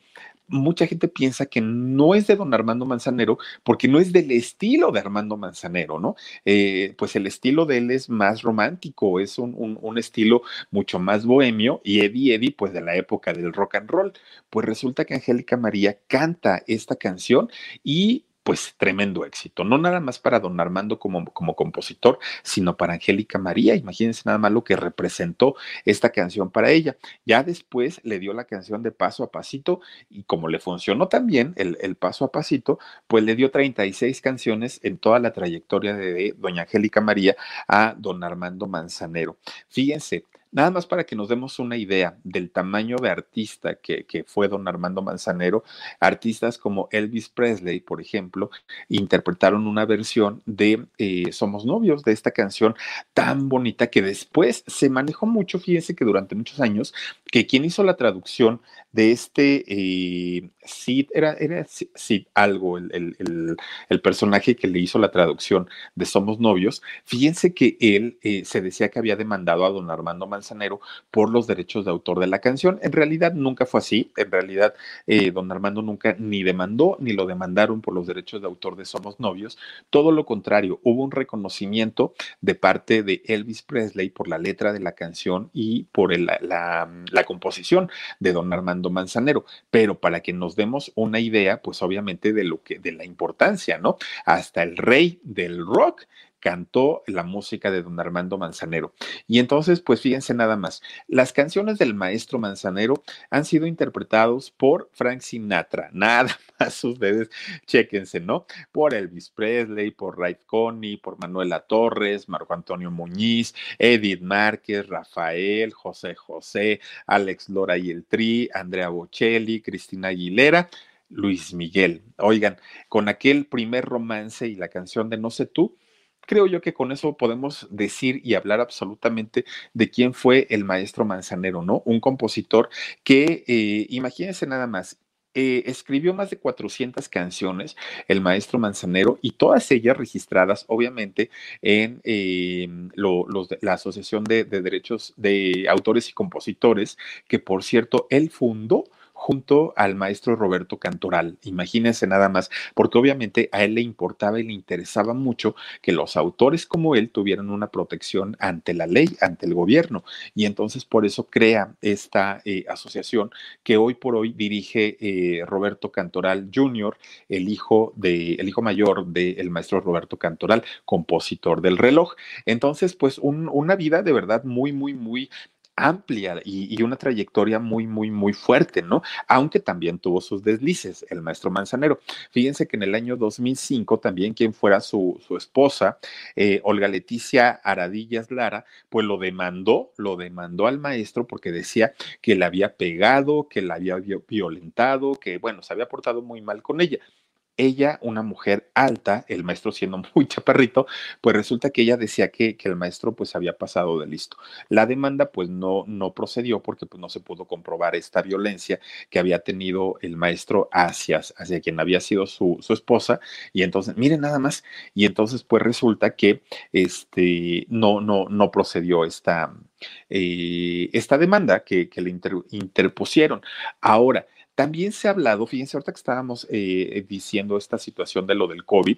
mucha gente piensa que no es de don Armando Manzanero porque no es del estilo de Armando Manzanero, ¿no? Eh, pues el estilo de él es más romántico, es un, un, un, estilo mucho más bohemio y Eddie Eddie, pues de la época del rock and roll. Pues resulta que Angélica María canta esta canción y pues tremendo éxito, no nada más para don Armando como, como compositor, sino para Angélica María. Imagínense nada más lo que representó esta canción para ella. Ya después le dio la canción de paso a pasito y como le funcionó también el, el paso a pasito, pues le dio 36 canciones en toda la trayectoria de doña Angélica María a don Armando Manzanero. Fíjense, Nada más para que nos demos una idea del tamaño de artista que, fue don Armando Manzanero, artistas como Elvis Presley, por ejemplo, interpretaron una versión de eh, Somos novios, de esta canción tan bonita que después se manejó mucho, fíjense que durante muchos años, que quien hizo la traducción de este, eh, Sid, era, era Sid algo, el, el, personaje que le hizo la traducción de Somos Novios, fíjense que él eh, se decía que había demandado a don Armando Manzanero por los derechos de autor de la canción. En realidad nunca fue así, en realidad eh, don Armando nunca ni demandó ni lo demandaron por los derechos de autor de Somos Novios, todo lo contrario, hubo un reconocimiento de parte de Elvis Presley por la letra de la canción y por la, la composición de don Armando Manzanero, pero para que nos demos una idea, pues obviamente de lo que, de la importancia, ¿no? Hasta el rey del rock cantó la música de don Armando Manzanero. Y entonces, pues fíjense nada más, las canciones del maestro Manzanero han sido interpretados por Frank Sinatra, nada más ustedes, chéquense, ¿no? Por Elvis Presley, por Ray Connie, por Manuela Torres, Marco Antonio Muñiz, Edith Márquez, Rafael, José José, Alex Lora y el Tri, Andrea Bocelli, Cristina Aguilera. Luis Miguel. Oigan, con aquel primer romance y la canción de No sé tú, creo yo que con eso podemos decir y hablar absolutamente de quién fue el maestro Manzanero, ¿no? Un compositor que, eh, imagínense nada más, eh, escribió más de 400 canciones, el maestro Manzanero, y todas ellas registradas, obviamente, en eh, la Asociación de, de Derechos de Autores y Compositores, que por cierto, él fundó junto al maestro Roberto Cantoral. Imagínense nada más, porque obviamente a él le importaba y le interesaba mucho que los autores como él tuvieran una protección ante la ley, ante el gobierno. Y entonces por eso crea esta eh, asociación que hoy por hoy dirige eh, Roberto Cantoral Jr., el hijo, de, el hijo mayor del maestro Roberto Cantoral, compositor del reloj. Entonces, pues una vida de verdad muy, muy, muy amplia y, una trayectoria muy, muy, muy fuerte, ¿no? Aunque también tuvo sus deslices, el maestro Manzanero. Fíjense que en el año 2005 también quien fuera su, esposa, eh, Olga Leticia Aradillas Lara, pues lo demandó, lo demandó al maestro porque decía que le había pegado, que la había violentado, que, bueno, se había portado muy mal con ella ella, una mujer alta, el maestro siendo muy chaparrito, pues resulta que ella decía que, que, el maestro pues había pasado de listo. La demanda pues no, no procedió porque pues no se pudo comprobar esta violencia que había tenido el maestro hacia, hacia quien había sido su, su esposa. Y entonces, miren nada más, y entonces pues resulta que este, no, no, no procedió esta, eh, esta demanda que, que le interpusieron. Ahora, también se ha hablado, fíjense, ahorita que estábamos eh, diciendo esta situación de lo del COVID,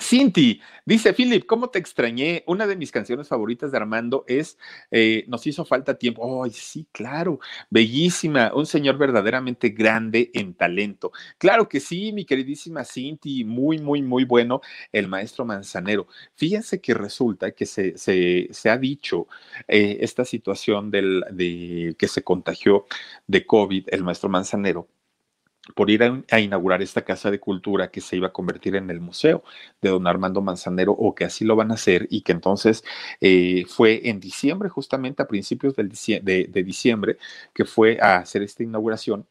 Cinti, dice Philip, ¿cómo te extrañé? Una de mis canciones favoritas de Armando es eh, Nos hizo falta tiempo. Ay, sí, claro, bellísima, un señor verdaderamente grande en talento. Claro que sí, mi queridísima Cinti, muy, muy, muy bueno, el maestro Manzanero. Fíjense que resulta que se, se, ha dicho eh, esta situación del, de que se contagió de COVID el maestro Manzanero por ir a, inaugurar esta casa de cultura que se iba a convertir en el museo de don Armando Manzanero o que así lo van a hacer y que entonces eh, fue en diciembre, justamente a principios del, de diciembre, que fue a hacer esta inauguración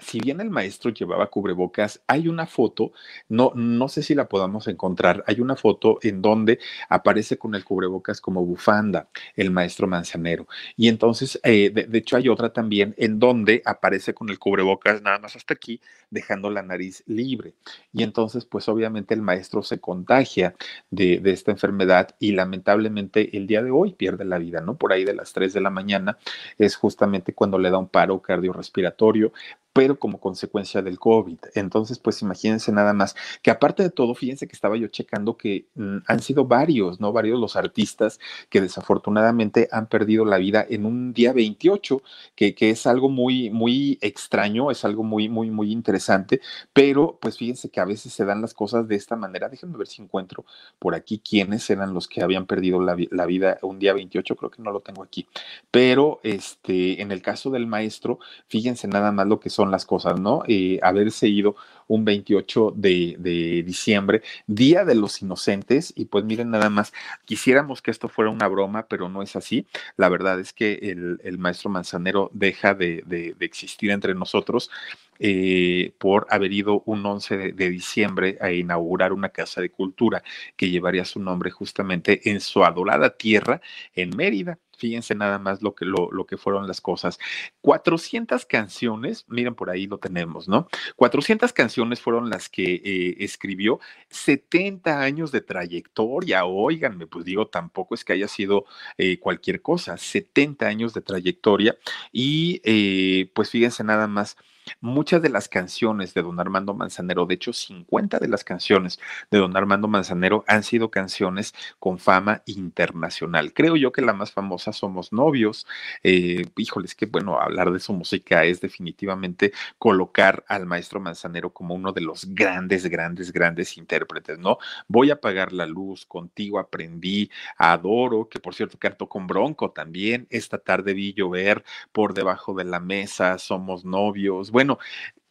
si bien el maestro llevaba cubrebocas, hay una foto, no, no sé si la podamos encontrar, hay una foto en donde aparece con el cubrebocas como bufanda el maestro manzanero. Y entonces, eh, de, hecho, hay otra también en donde aparece con el cubrebocas nada más hasta aquí, dejando la nariz libre. Y entonces, pues obviamente el maestro se contagia de, de esta enfermedad y lamentablemente el día de hoy pierde la vida, ¿no? Por ahí de las 3 de la mañana es justamente cuando le da un paro cardiorrespiratorio pero como consecuencia del COVID. Entonces, pues imagínense nada más que aparte de todo, fíjense que estaba yo checando que mm, han sido varios, ¿no? Varios los artistas que desafortunadamente han perdido la vida en un día 28, que, que es algo muy, muy extraño, es algo muy, muy, muy interesante, pero pues fíjense que a veces se dan las cosas de esta manera. Déjenme ver si encuentro por aquí quiénes eran los que habían perdido la, la vida un día 28, creo que no lo tengo aquí, pero este, en el caso del maestro, fíjense nada más lo que son las cosas, ¿no? Eh, haberse ido un 28 de, diciembre, Día de los Inocentes, y pues miren nada más, quisiéramos que esto fuera una broma, pero no es así. La verdad es que el, maestro Manzanero deja de, de, de existir entre nosotros. Eh, por haber ido un 11 de, de, diciembre a inaugurar una casa de cultura que llevaría su nombre justamente en su adorada tierra en Mérida. Fíjense nada más lo que, lo, lo que fueron las cosas. 400 canciones, miren por ahí lo tenemos, ¿no? 400 canciones fueron las que eh, escribió, 70 años de trayectoria, óiganme, pues digo, tampoco es que haya sido eh, cualquier cosa, 70 años de trayectoria y eh, pues fíjense nada más muchas de las canciones de don Armando Manzanero, de hecho 50 de las canciones de don Armando Manzanero han sido canciones con fama internacional. Creo yo que la más famosa somos novios. Eh, híjoles, que bueno, hablar de su música es definitivamente colocar al maestro Manzanero como uno de los grandes, grandes, grandes intérpretes, ¿no? Voy a apagar la luz, contigo aprendí, adoro, que por cierto canto con Bronco también, esta tarde vi llover por debajo de la mesa, somos novios bueno,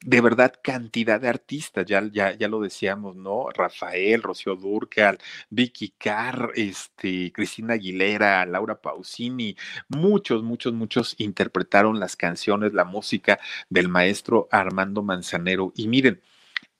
de verdad, cantidad de artistas, ya, ya, ya lo decíamos, ¿no? Rafael, Rocío Durcal, Vicky Carr, este, Cristina Aguilera, Laura Pausini, muchos, muchos, muchos interpretaron las canciones, la música del maestro Armando Manzanero. Y miren,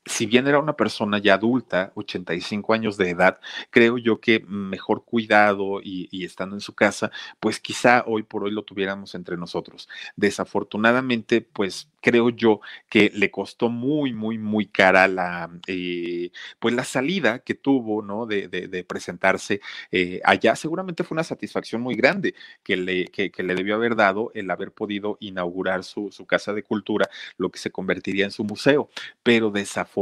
si bien era una persona ya adulta, 85 años de edad, creo yo que mejor cuidado y, estando en su casa, pues quizá hoy por hoy lo tuviéramos entre nosotros. Desafortunadamente, pues creo yo que le costó muy, muy, muy cara la, eh, pues la salida que tuvo, ¿no? De, presentarse eh, allá. Seguramente fue una satisfacción muy grande que le, que, le debió haber dado el haber podido inaugurar su, su casa de cultura, lo que se convertiría en su museo. Pero desafortunadamente,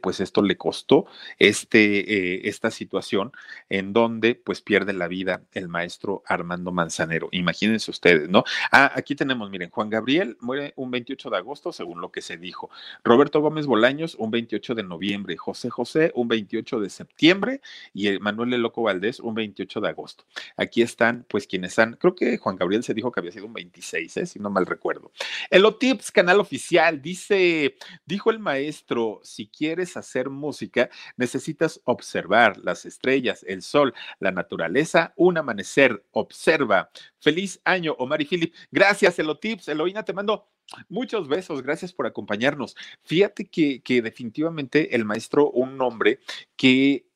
pues esto le costó este, eh, esta situación en donde pues pierde la vida el maestro Armando Manzanero. Imagínense ustedes, ¿no? Ah, aquí tenemos, miren, Juan Gabriel muere un 28 de agosto, según lo que se dijo. Roberto Gómez Bolaños, un 28 de noviembre. José José, un 28 de septiembre. Y Manuel El Loco Valdés, un 28 de agosto. Aquí están, pues, quienes han, creo que Juan Gabriel se dijo que había sido un 26, ¿eh? si no mal recuerdo. Elotips, canal oficial, dice, dijo el maestro, si quieres hacer música, necesitas observar las estrellas, el sol, la naturaleza, un amanecer. Observa. Feliz año, Omar y Philip. Gracias, Elotips. Eloína, te mando Muchos besos, gracias por acompañarnos. Fíjate que, que definitivamente el maestro, un hombre que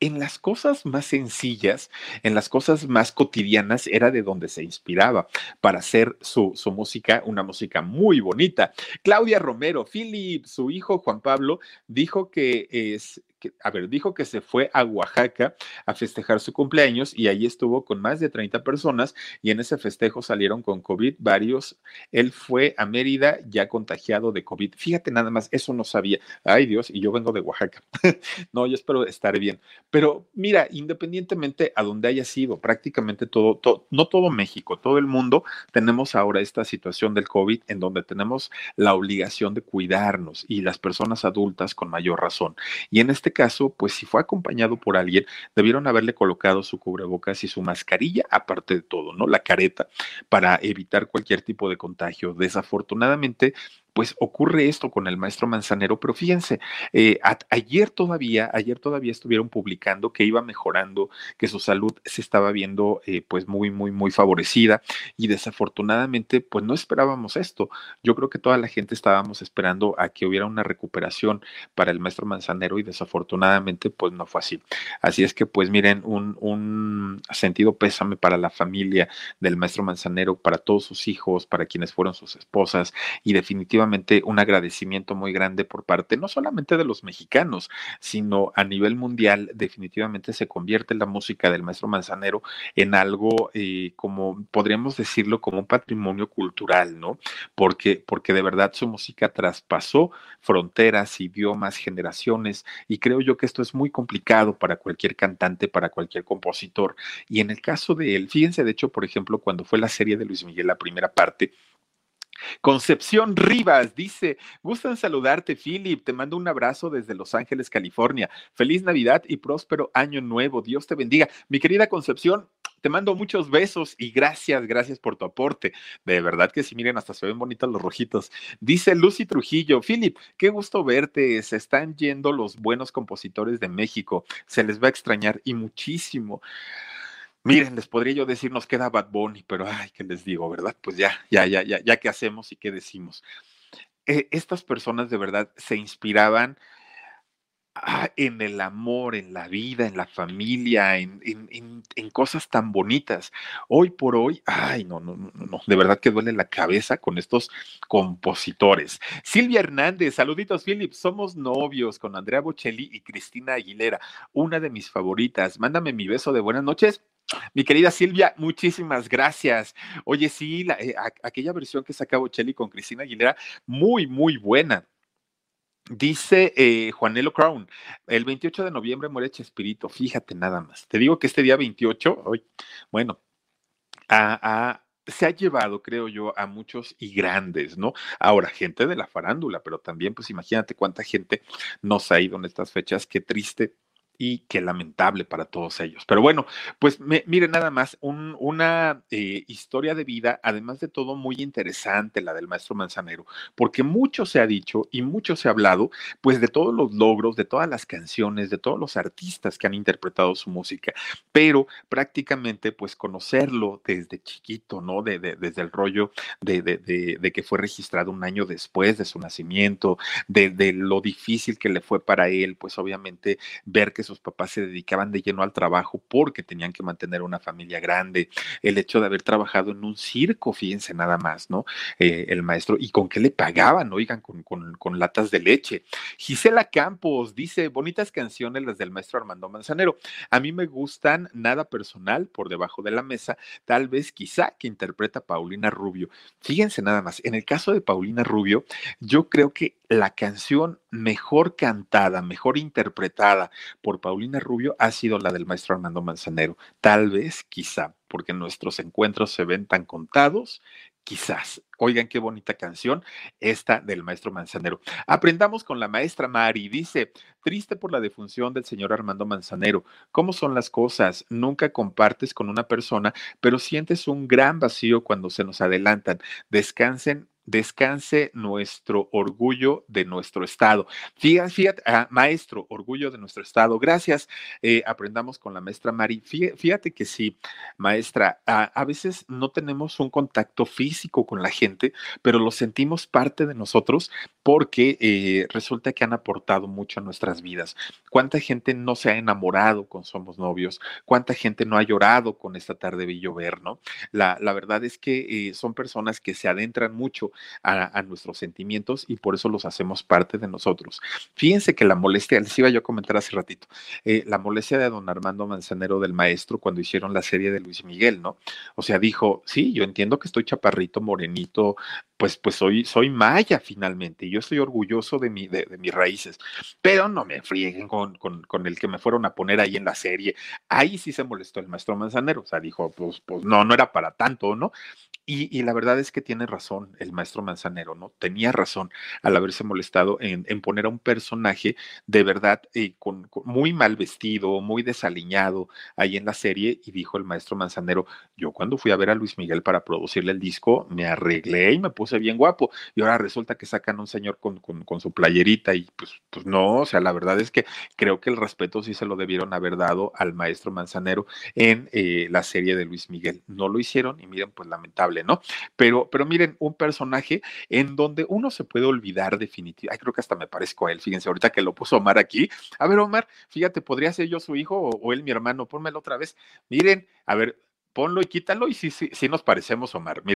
en las cosas más sencillas, en las cosas más cotidianas, era de donde se inspiraba para hacer su, música, una música muy bonita. Claudia Romero, Philip, su hijo Juan Pablo, dijo que es, a ver, dijo que se fue a Oaxaca a festejar su cumpleaños y ahí estuvo con más de 30 personas y en ese festejo salieron con COVID varios. Él fue a Mérida ya contagiado de COVID. Fíjate nada más, eso no sabía. Ay Dios, y yo vengo de Oaxaca. no, yo espero estar bien. Pero mira, independientemente a donde haya sido, prácticamente todo, todo, no todo México, todo el mundo, tenemos ahora esta situación del COVID en donde tenemos la obligación de cuidarnos y las personas adultas con mayor razón. Y en este este caso, pues si fue acompañado por alguien, debieron haberle colocado su cubrebocas y su mascarilla, aparte de todo, ¿no? La careta, para evitar cualquier tipo de contagio. Desafortunadamente, pues ocurre esto con el maestro Manzanero, pero fíjense, eh, ayer todavía, ayer todavía estuvieron publicando que iba mejorando, que su salud se estaba viendo eh, pues muy, muy, muy favorecida y desafortunadamente pues no esperábamos esto. Yo creo que toda la gente estábamos esperando a que hubiera una recuperación para el maestro Manzanero y desafortunadamente pues no fue así. Así es que pues miren, un, un sentido pésame para la familia del maestro Manzanero, para todos sus hijos, para quienes fueron sus esposas y definitivamente definitivamente un agradecimiento muy grande por parte no solamente de los mexicanos, sino a nivel mundial, definitivamente se convierte la música del maestro Manzanero en algo eh, como, podríamos decirlo, como un patrimonio cultural, ¿no? Porque, porque de verdad su música traspasó fronteras, idiomas, generaciones, y creo yo que esto es muy complicado para cualquier cantante, para cualquier compositor. Y en el caso de él, fíjense, de hecho, por ejemplo, cuando fue la serie de Luis Miguel, la primera parte, Concepción Rivas dice, gustan saludarte, Philip, te mando un abrazo desde Los Ángeles, California. Feliz Navidad y próspero año nuevo. Dios te bendiga. Mi querida Concepción, te mando muchos besos y gracias, gracias por tu aporte. De verdad que sí, miren, hasta se ven bonitos los rojitos. Dice Lucy Trujillo, Philip, qué gusto verte. Se están yendo los buenos compositores de México. Se les va a extrañar y muchísimo. Miren, les podría yo decir, nos queda Bad Bunny, pero ay, ¿qué les digo, verdad? Pues ya, ya, ya, ya, ya qué hacemos y qué decimos. Eh, estas personas de verdad se inspiraban ah, en el amor, en la vida, en la familia, en, en, en, cosas tan bonitas. Hoy por hoy, ay, no, no, no, no, de verdad que duele la cabeza con estos compositores. Silvia Hernández, saluditos, Philip, somos novios con Andrea Bocelli y Cristina Aguilera, una de mis favoritas. Mándame mi beso de buenas noches mi querida Silvia, muchísimas gracias. Oye, sí, eh, aquella versión que sacaba Chelly con Cristina Aguilera, muy, muy buena. Dice eh, Juanelo Crown, el 28 de noviembre muere Chespirito, fíjate nada más. Te digo que este día 28, hoy, bueno, se ha llevado, creo yo, a muchos y grandes, ¿no? Ahora, gente de la farándula, pero también, pues imagínate cuánta gente nos ha ido en estas fechas, qué triste y qué lamentable para todos ellos. Pero bueno, pues me, miren nada más, una eh, historia de vida, además de todo muy interesante, la del maestro Manzanero, porque mucho se ha dicho y mucho se ha hablado, pues de todos los logros, de todas las canciones, de todos los artistas que han interpretado su música, pero prácticamente pues conocerlo desde chiquito, ¿no? De, desde el rollo de, de, que fue registrado un año después de su nacimiento, de, lo difícil que le fue para él, pues obviamente ver que sus papás se dedicaban de lleno al trabajo porque tenían que mantener una familia grande, el hecho de haber trabajado en un circo, fíjense nada más, ¿no? Eh, el maestro, ¿y con qué le pagaban? Oigan, con, con, con latas de leche. Gisela Campos dice, bonitas canciones las del maestro Armando Manzanero. A mí me gustan nada personal por debajo de la mesa, tal vez quizá que interpreta Paulina Rubio. Fíjense nada más, en el caso de Paulina Rubio, yo creo que la canción mejor cantada, mejor interpretada por Paulina Rubio ha sido la del maestro Armando Manzanero. Tal vez, quizá, porque nuestros encuentros se ven tan contados, quizás. Oigan qué bonita canción esta del maestro Manzanero. Aprendamos con la maestra Mari. Dice, triste por la defunción del señor Armando Manzanero. ¿Cómo son las cosas? Nunca compartes con una persona, pero sientes un gran vacío cuando se nos adelantan. Descansen descanse nuestro orgullo de nuestro Estado. Fíjate, fíjate ah, maestro, orgullo de nuestro Estado. Gracias. Eh, aprendamos con la maestra Mari. Fíjate, que sí, maestra, a veces no tenemos un contacto físico con la gente, pero lo sentimos parte de nosotros porque eh, resulta que han aportado mucho a nuestras vidas. ¿Cuánta gente no se ha enamorado con Somos Novios? ¿Cuánta gente no ha llorado con esta tarde de llover, no? La, la verdad es que eh, son personas que se adentran mucho a, nuestros sentimientos y por eso los hacemos parte de nosotros. Fíjense que la molestia, les iba yo a comentar hace ratito, eh, la molestia de don Armando Manzanero del maestro cuando hicieron la serie de Luis Miguel, ¿no? O sea, dijo, sí, yo entiendo que estoy chaparrito, morenito, pues, pues soy, soy maya finalmente, y yo estoy orgulloso de, mi, de, mis raíces, pero no me frieguen con, con, el que me fueron a poner ahí en la serie. Ahí sí se molestó el maestro Manzanero, o sea, dijo, pues, pues no, no era para tanto, ¿no? Y, la verdad es que tiene razón el maestro Manzanero, ¿no? Tenía razón al haberse molestado en, poner a un personaje de verdad eh, con, muy mal vestido, muy desaliñado ahí en la serie. Y dijo el maestro Manzanero, yo cuando fui a ver a Luis Miguel para producirle el disco, me arreglé y me puse bien guapo. Y ahora resulta que sacan a un señor con, con, su playerita y pues, pues no, o sea, la verdad es que creo que el respeto sí se lo debieron haber dado al maestro Manzanero en eh, la serie de Luis Miguel. No lo hicieron y miren, pues lamentable ¿no? Pero, pero miren, un personaje en donde uno se puede olvidar definitivamente. Ay, creo que hasta me parezco a él, fíjense, ahorita que lo puso Omar aquí. A ver, Omar, fíjate, podría ser yo su hijo o, él mi hermano, pónmelo otra vez. Miren, a ver, ponlo y quítalo y sí, sí, sí nos parecemos, Omar. Miren.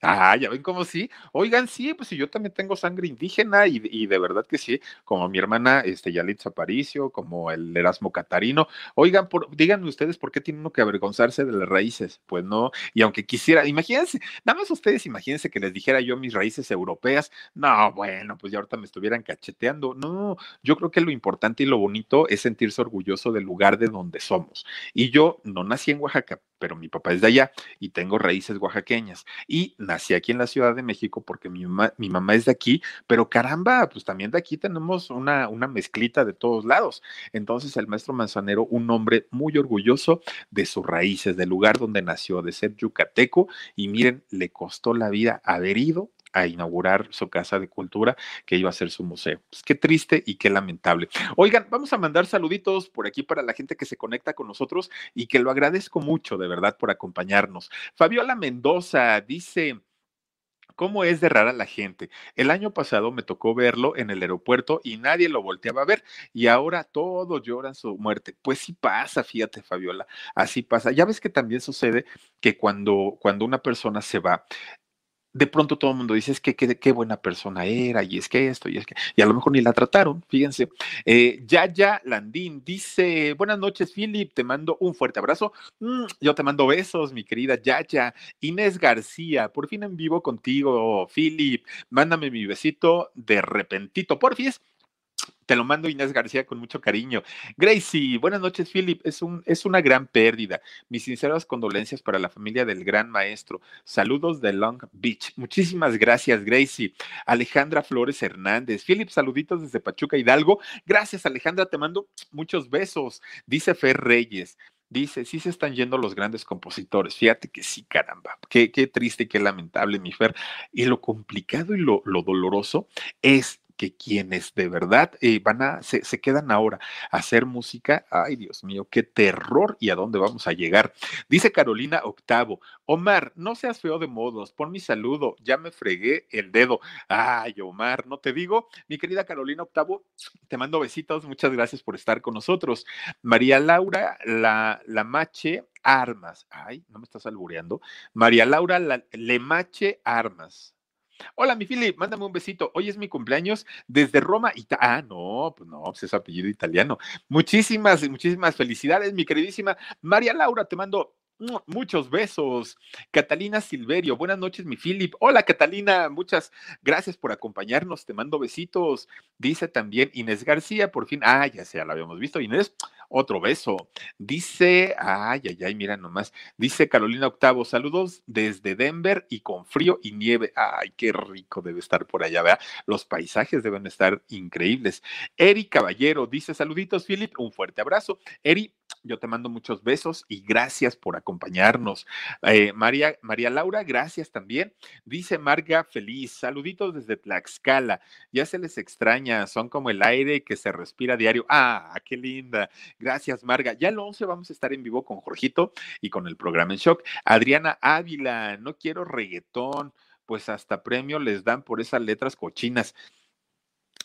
Ah, ya ven cómo sí. Oigan, sí, pues yo también tengo sangre indígena y, y de verdad que sí, como mi hermana este, Yalitza Aparicio, como el Erasmo Catarino. Oigan, por, díganme ustedes por qué tienen uno que avergonzarse de las raíces. Pues no, y aunque quisiera, imagínense, nada más ustedes imagínense que les dijera yo mis raíces europeas. No, bueno, pues ya ahorita me estuvieran cacheteando. No, yo creo que lo importante y lo bonito es sentirse orgulloso del lugar de donde somos. Y yo no nací en Oaxaca, pero mi papá es de allá y tengo raíces oaxaqueñas. Y nací aquí en la Ciudad de México porque mi mamá, mi mamá es de aquí, pero caramba, pues también de aquí tenemos una, una mezclita de todos lados. Entonces el maestro Manzanero, un hombre muy orgulloso de sus raíces, del lugar donde nació, de ser yucateco, y miren, le costó la vida haber ido a inaugurar su casa de cultura que iba a ser su museo. Pues qué triste y qué lamentable. Oigan, vamos a mandar saluditos por aquí para la gente que se conecta con nosotros y que lo agradezco mucho de verdad por acompañarnos. Fabiola Mendoza dice, cómo es de rara la gente. El año pasado me tocó verlo en el aeropuerto y nadie lo volteaba a ver y ahora todos lloran su muerte. Pues sí pasa, fíjate Fabiola, así pasa. Ya ves que también sucede que cuando, cuando una persona se va, de pronto todo el mundo dice, es que qué buena persona era, y es que esto, y es que, y a lo mejor ni la trataron, fíjense. Eh, Yaya Landín dice, buenas noches, Philip, te mando un fuerte abrazo. Mm, yo te mando besos, mi querida Yaya. Inés García, por fin en vivo contigo, Philip. Mándame mi besito de repentito, porfis. Te lo mando Inés García con mucho cariño. Gracie, buenas noches, Philip. Es, un, es una gran pérdida. Mis sinceras condolencias para la familia del gran maestro. Saludos de Long Beach. Muchísimas gracias, Gracie. Alejandra Flores Hernández. Philip, saluditos desde Pachuca Hidalgo. Gracias, Alejandra. Te mando muchos besos. Dice Fer Reyes. Dice, sí se están yendo los grandes compositores. Fíjate que sí, caramba. Qué, qué triste qué lamentable, mi Fer. Y lo complicado y lo, lo doloroso es que quienes de verdad eh, van a, se, se, quedan ahora a hacer música, ay Dios mío, qué terror y a dónde vamos a llegar. Dice Carolina Octavo, Omar, no seas feo de modos, pon mi saludo, ya me fregué el dedo. Ay, Omar, no te digo, mi querida Carolina Octavo, te mando besitos, muchas gracias por estar con nosotros. María Laura, la, la Armas, ay, no me estás albureando. María Laura la, Lemache Armas. Hola, mi Philip, mándame un besito. Hoy es mi cumpleaños desde Roma. Ah, no, pues no, pues es apellido italiano. Muchísimas, muchísimas felicidades, mi queridísima María Laura. Te mando Muchos besos. Catalina Silverio, buenas noches, mi Philip. Hola, Catalina, muchas gracias por acompañarnos. Te mando besitos. Dice también Inés García, por fin. Ah, ya sea, la habíamos visto. Inés, otro beso. Dice, ay, ay, ay, mira nomás. Dice Carolina Octavo, saludos desde Denver y con frío y nieve. Ay, qué rico debe estar por allá, vea. Los paisajes deben estar increíbles. Eri Caballero dice, saluditos, Philip, un fuerte abrazo. Eri, yo te mando muchos besos y gracias por acompañarnos. Eh, María, María Laura, gracias también. Dice Marga Feliz, saluditos desde Tlaxcala. Ya se les extraña, son como el aire que se respira diario. Ah, qué linda. Gracias, Marga. Ya el 11 vamos a estar en vivo con Jorgito y con el programa en shock. Adriana Ávila, no quiero reggaetón, pues hasta premio les dan por esas letras cochinas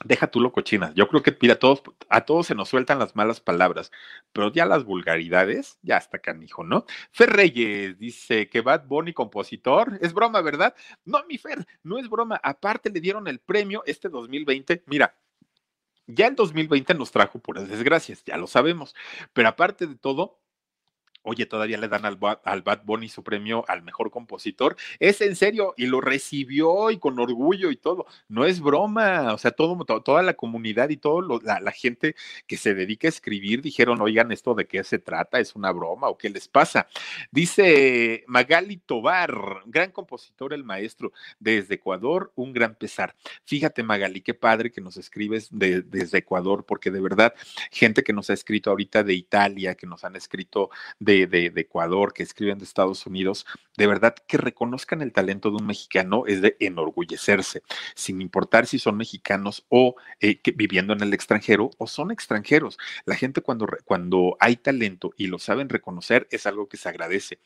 deja tú lo cochina. Yo creo que mira, a todos, a todos se nos sueltan las malas palabras, pero ya las vulgaridades, ya está canijo, ¿no? Fer Reyes dice que Bad Bunny compositor, es broma, ¿verdad? No, mi Fer, no es broma. Aparte le dieron el premio este 2020. Mira, ya el 2020 nos trajo puras desgracias, ya lo sabemos, pero aparte de todo, Oye, todavía le dan al, al Bad Bunny su premio al mejor compositor. Es en serio, y lo recibió y con orgullo y todo. No es broma. O sea, todo, toda la comunidad y toda la, gente que se dedica a escribir dijeron, oigan, ¿esto de qué se trata? ¿Es una broma o qué les pasa? Dice Magali Tobar, gran compositor, el maestro, desde Ecuador, un gran pesar. Fíjate, Magali, qué padre que nos escribes de, desde Ecuador, porque de verdad, gente que nos ha escrito ahorita de Italia, que nos han escrito de de, Ecuador, que escriben de Estados Unidos, de verdad que reconozcan el talento de un mexicano es de enorgullecerse, sin importar si son mexicanos o eh, viviendo en el extranjero o son extranjeros. La gente cuando, cuando hay talento y lo saben reconocer es algo que se agradece.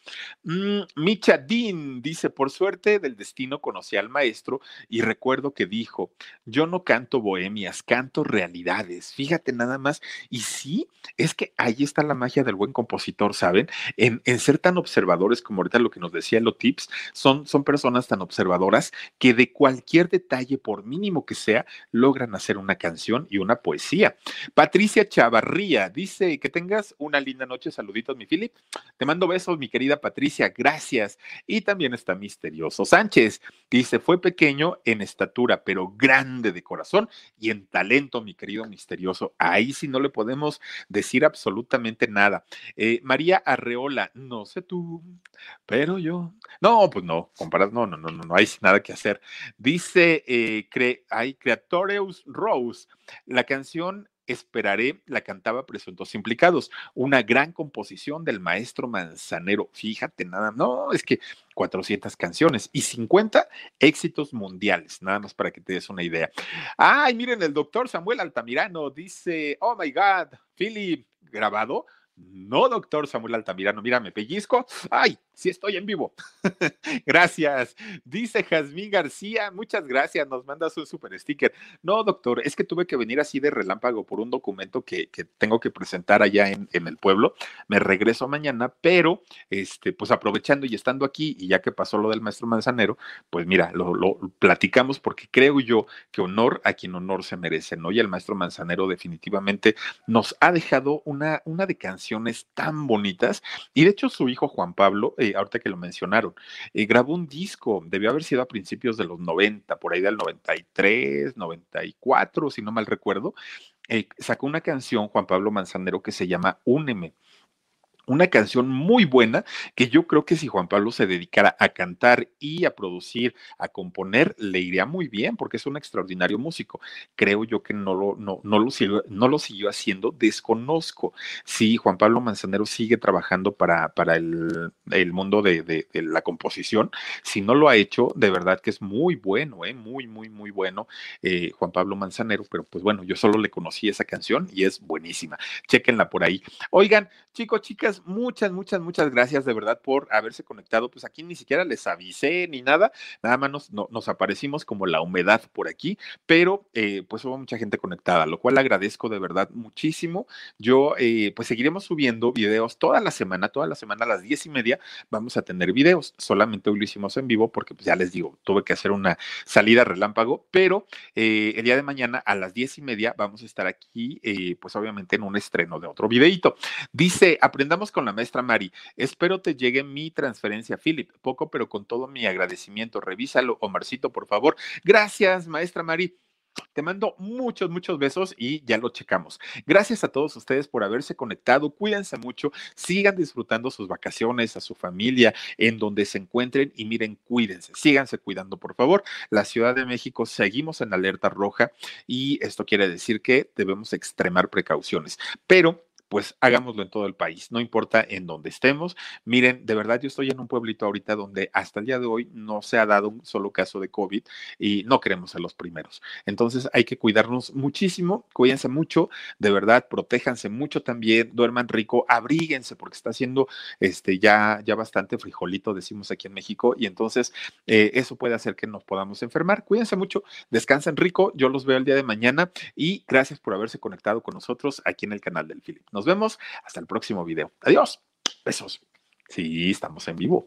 Mm, Micha Dean dice, por suerte del destino conocí al maestro y recuerdo que dijo, yo no canto bohemias, canto realidades. Fíjate nada más. Y sí, es que ahí está la magia del buen compositor, En, ser tan observadores como ahorita lo que nos decía Lo Tips, son, son personas tan observadoras que de cualquier detalle, por mínimo que sea, logran hacer una canción y una poesía. Patricia Chavarría dice que tengas una linda noche. Saluditos, mi Philip. Te mando besos, mi querida Patricia. Gracias. Y también está Misterioso Sánchez. Dice, fue pequeño en estatura, pero grande de corazón y en talento, mi querido Misterioso. Ahí sí no le podemos decir absolutamente nada. Eh, María Arreola, no sé tú, pero yo. No, pues no, comparas, no, no, no, no, no hay nada que hacer. Dice, eh, hay Creatoreus Rose, la canción Esperaré la cantaba Presuntos Implicados, una gran composición del maestro Manzanero. Fíjate, nada, no, es que 400 canciones y 50 éxitos mundiales, nada más para que te des una idea. Ay, miren, el doctor Samuel Altamirano dice, oh my God, Philip, grabado. No, doctor Samuel Altamirano, mira, me pellizco. Ay, sí estoy en vivo. gracias. Dice Jazmín García, muchas gracias, nos mandas un super sticker. No, doctor, es que tuve que venir así de relámpago por un documento que, que tengo que presentar allá en, en, el pueblo. Me regreso mañana, pero este, pues aprovechando y estando aquí, y ya que pasó lo del maestro Manzanero, pues mira, lo, lo platicamos porque creo yo que honor a quien honor se merece, ¿no? Y el maestro Manzanero definitivamente nos ha dejado una, una de canciones tan bonitas. Y de hecho, su hijo Juan Pablo, ahorita que lo mencionaron, eh, grabó un disco, debió haber sido a principios de los 90, por ahí del 93, 94, si no mal recuerdo. Eh, sacó una canción, Juan Pablo Manzanero, que se llama Úneme una canción muy buena que yo creo que si Juan Pablo se dedicara a cantar y a producir, a componer, le iría muy bien porque es un extraordinario músico. Creo yo que no lo, no, no lo, siguió, no lo siguió haciendo, desconozco. Si Juan Pablo Manzanero sigue trabajando para, para el, el mundo de, de, la composición, si no lo ha hecho, de verdad que es muy bueno, ¿eh? muy, muy, muy bueno eh, Juan Pablo Manzanero, pero pues bueno, yo solo le conocí esa canción y es buenísima. Chequenla por ahí. Oigan, chicos, chicas, muchas, muchas, muchas gracias de verdad por haberse conectado. Pues aquí ni siquiera les avisé ni nada, nada más nos, no, nos aparecimos como la humedad por aquí, pero eh, pues hubo mucha gente conectada, lo cual agradezco de verdad muchísimo. Yo eh, pues seguiremos subiendo videos toda la semana, toda la semana a las diez y media vamos a tener videos. Solamente hoy lo hicimos en vivo porque pues ya les digo, tuve que hacer una salida relámpago, pero eh, el día de mañana a las diez y media vamos a estar aquí, pues obviamente en un estreno de otro videito. Dice, aprendamos con la maestra Mari. Espero te llegue mi transferencia, Philip. Poco, pero con todo mi agradecimiento. Revísalo, Omarcito, por favor. Gracias, maestra Mari. Te mando muchos, muchos besos y ya lo checamos. Gracias a todos ustedes por haberse conectado. Cuídense mucho. Sigan disfrutando sus vacaciones, a su familia, en donde se encuentren y miren, cuídense. Síganse cuidando, por favor. La Ciudad de México seguimos en alerta roja y esto quiere decir que debemos extremar precauciones. Pero pues hagámoslo en todo el país, no importa en dónde estemos. Miren, de verdad yo estoy en un pueblito ahorita donde hasta el día de hoy no se ha dado un solo caso de COVID y no queremos ser los primeros. Entonces hay que cuidarnos muchísimo, cuídense mucho, de verdad, protéjanse mucho también, duerman rico, abríguense porque está haciendo este ya ya bastante frijolito decimos aquí en México y entonces eh, eso puede hacer que nos podamos enfermar. Cuídense mucho, descansen rico, yo los veo el día de mañana y gracias por haberse conectado con nosotros aquí en el canal del Philip. Nos vemos hasta el próximo video. Adiós. Besos. Sí, estamos en vivo.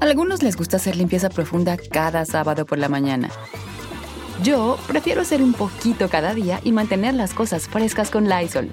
A algunos les gusta hacer limpieza profunda cada sábado por la mañana. Yo prefiero hacer un poquito cada día y mantener las cosas frescas con Lysol.